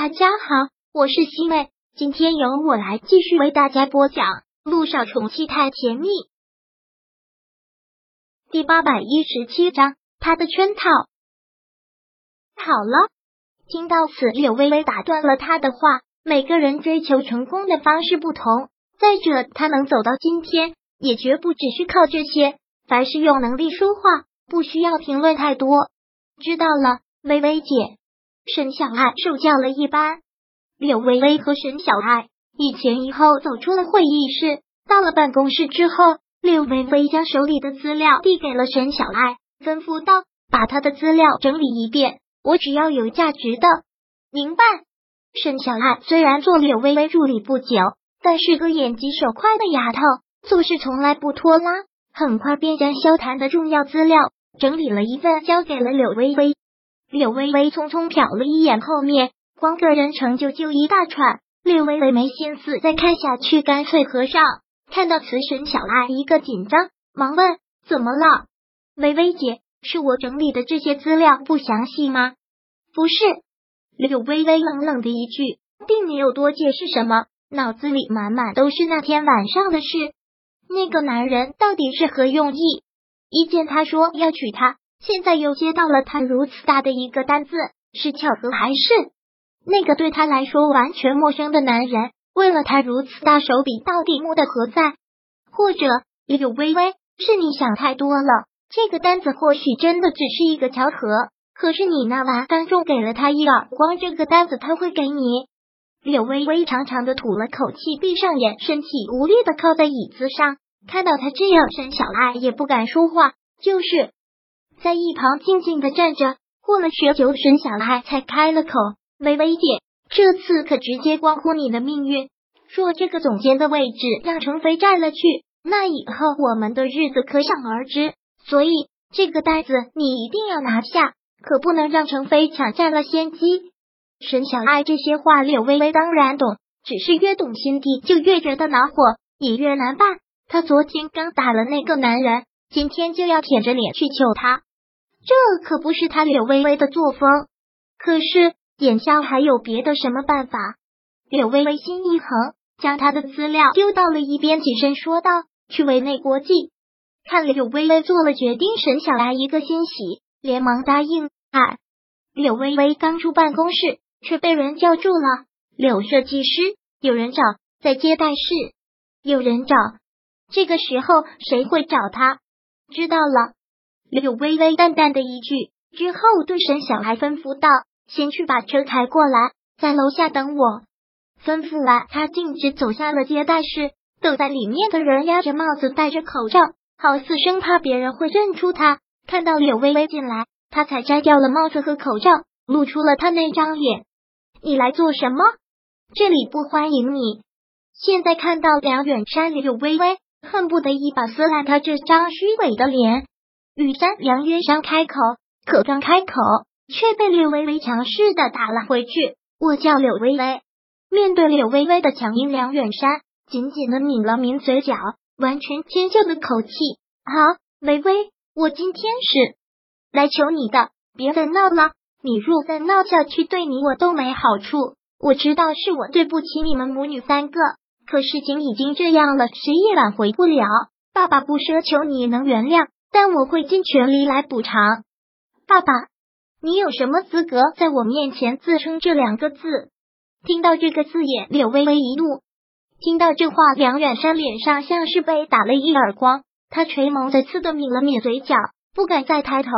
大家好，我是西妹，今天由我来继续为大家播讲《路上宠妻太甜蜜》第八百一十七章。他的圈套。好了，听到此，柳微微打断了他的话。每个人追求成功的方式不同，再者，他能走到今天，也绝不只是靠这些。凡事用能力说话，不需要评论太多。知道了，微微姐。沈小爱受教了一般，柳微微和沈小爱一前一后走出了会议室。到了办公室之后，柳微微将手里的资料递给了沈小爱，吩咐道：“把他的资料整理一遍，我只要有价值的。”明白。沈小爱虽然做柳微微助理不久，但是个眼疾手快的丫头，做事从来不拖拉，很快便将萧谈的重要资料整理了一份，交给了柳微微。柳微微匆匆瞟了一眼后面，光个人成就就一大串。柳微微没心思再看下去，干脆合上。看到慈神小爱一个紧张，忙问：“怎么了？”微微姐，是我整理的这些资料不详细吗？不是。柳微微冷冷的一句，并没有多解释什么，脑子里满满都是那天晚上的事。那个男人到底是何用意？一见他说要娶她。现在又接到了他如此大的一个单子，是巧合还是那个对他来说完全陌生的男人为了他如此大手笔，到底目的何在？或者柳微微是你想太多了？这个单子或许真的只是一个巧合，可是你那晚当众给了他一耳光，这个单子他会给你？柳微微长长的吐了口气，闭上眼，身体无力的靠在椅子上。看到他这样，沈小爱也不敢说话，就是。在一旁静静的站着，过了许久，沈小爱才开了口：“微微姐，这次可直接关乎你的命运。若这个总监的位置让程飞占了去，那以后我们的日子可想而知。所以这个单子你一定要拿下，可不能让程飞抢占了先机。”沈小爱这些话，柳微微当然懂，只是越懂心底就越觉得恼火，也越难办。他昨天刚打了那个男人，今天就要舔着脸去求他。这可不是他柳微微的作风，可是眼下还有别的什么办法？柳微微心一横，将他的资料丢到了一边，起身说道：“去为内国际。”看柳微微做了决定，沈小来一个欣喜，连忙答应。哎，柳微微刚出办公室，却被人叫住了。柳设计师，有人找，在接待室，有人找。这个时候谁会找他？知道了。柳微微淡淡的一句之后，对沈小孩吩咐道：“先去把车开过来，在楼下等我。”吩咐完，他径直走下了接待室。等在里面的人压着帽子，戴着口罩，好似生怕别人会认出他。看到柳微微进来，他才摘掉了帽子和口罩，露出了他那张脸。“你来做什么？这里不欢迎你。”现在看到梁远山，柳微微恨不得一把撕烂他这张虚伪的脸。吕山梁渊山开口，可刚开口，却被柳微微强势的打了回去。我叫柳微微。面对柳微微的强硬，梁远山紧紧的抿了抿嘴角，完全谦笑的口气。好，微微，我今天是来求你的，别再闹了。你若再闹下去，对你我都没好处。我知道是我对不起你们母女三个，可事情已经这样了，谁也挽回不了。爸爸不奢求你能原谅。但我会尽全力来补偿，爸爸，你有什么资格在我面前自称这两个字？听到这个字眼，柳微微一怒。听到这话，梁远山脸上像是被打了一耳光，他垂眸再次的抿了抿嘴角，不敢再抬头。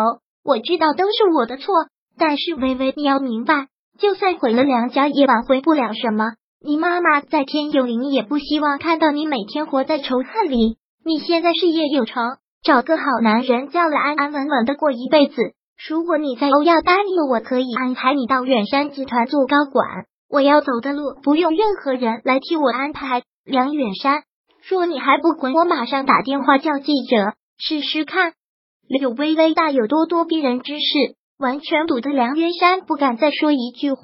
我知道都是我的错，但是微微，你要明白，就算毁了梁家，也挽回不了什么。你妈妈在天有灵，也不希望看到你每天活在仇恨里。你现在事业有成。找个好男人，叫了安安稳稳的过一辈子。如果你在欧亚答应了，我可以安排你到远山集团做高管。我要走的路，不用任何人来替我安排。梁远山，若你还不滚，我马上打电话叫记者试试看。柳微微大有咄咄逼人之势，完全堵得梁远山不敢再说一句话。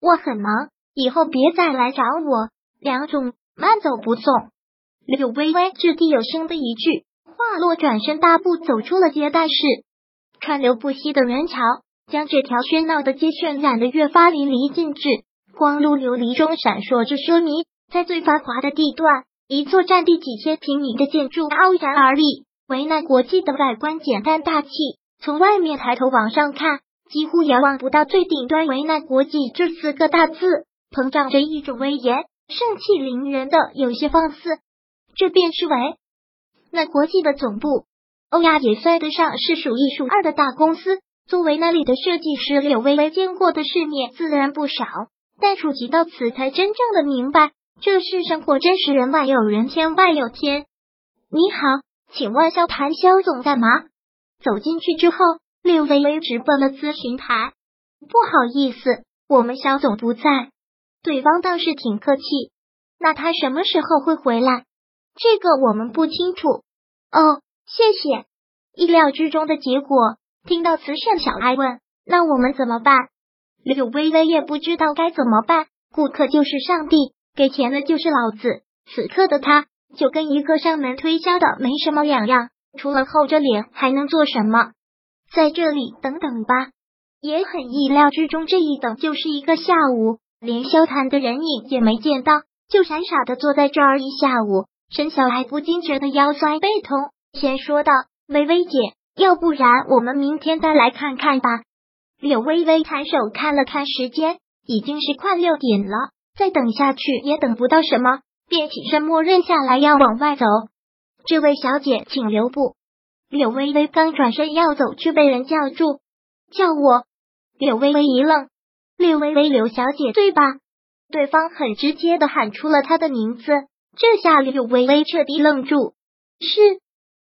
我很忙，以后别再来找我。梁总，慢走不送。柳微微掷地有声的一句。话落，转身大步走出了接待室。川流不息的人潮将这条喧闹的街渲染的越发淋漓尽致。光路琉璃中闪烁着奢靡，在最繁华的地段，一座占地几千平米的建筑傲然而立。维纳国际的外观简单大气，从外面抬头往上看，几乎遥望不到最顶端“维纳国际”这四个大字，膨胀着一种威严，盛气凌人的有些放肆。这便是维那国际的总部。欧亚也算得上是数一数二的大公司。作为那里的设计师，柳微微见过的世面自然不少，但触及到此，才真正的明白，这世上果真是人外有人，天外有天。你好。请问萧谭萧总在吗？走进去之后，柳微微直奔了咨询台。不好意思，我们萧总不在。对方倒是挺客气。那他什么时候会回来？这个我们不清楚。哦，谢谢。意料之中的结果。听到慈善小爱问：“那我们怎么办？”柳微微也不知道该怎么办。顾客就是上帝，给钱的就是老子。此刻的他。就跟一个上门推销的没什么两样，除了厚着脸还能做什么？在这里等等吧。也很意料之中，这一等就是一个下午，连萧谈的人影也没见到，就傻傻的坐在这儿一下午。沈小爱不禁觉得腰酸背痛，先说道：“微微姐，要不然我们明天再来看看吧。”柳微微抬手看了看时间，已经是快六点了，再等下去也等不到什么。便起身，默认下来要往外走。这位小姐，请留步。柳微微刚转身要走，却被人叫住。叫我。柳微微一愣。柳微微，柳小姐对吧？对方很直接的喊出了她的名字，这下柳微微彻底愣住。是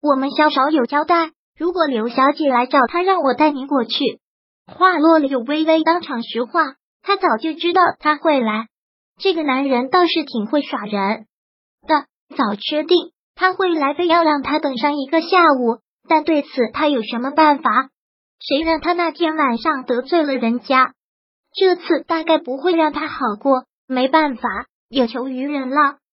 我们萧少有交代，如果刘小姐来找他，让我带您过去。话落，柳微微当场石化，她早就知道他会来。这个男人倒是挺会耍人的，早确定他会来，非要让他等上一个下午。但对此他有什么办法？谁让他那天晚上得罪了人家？这次大概不会让他好过。没办法，有求于人了，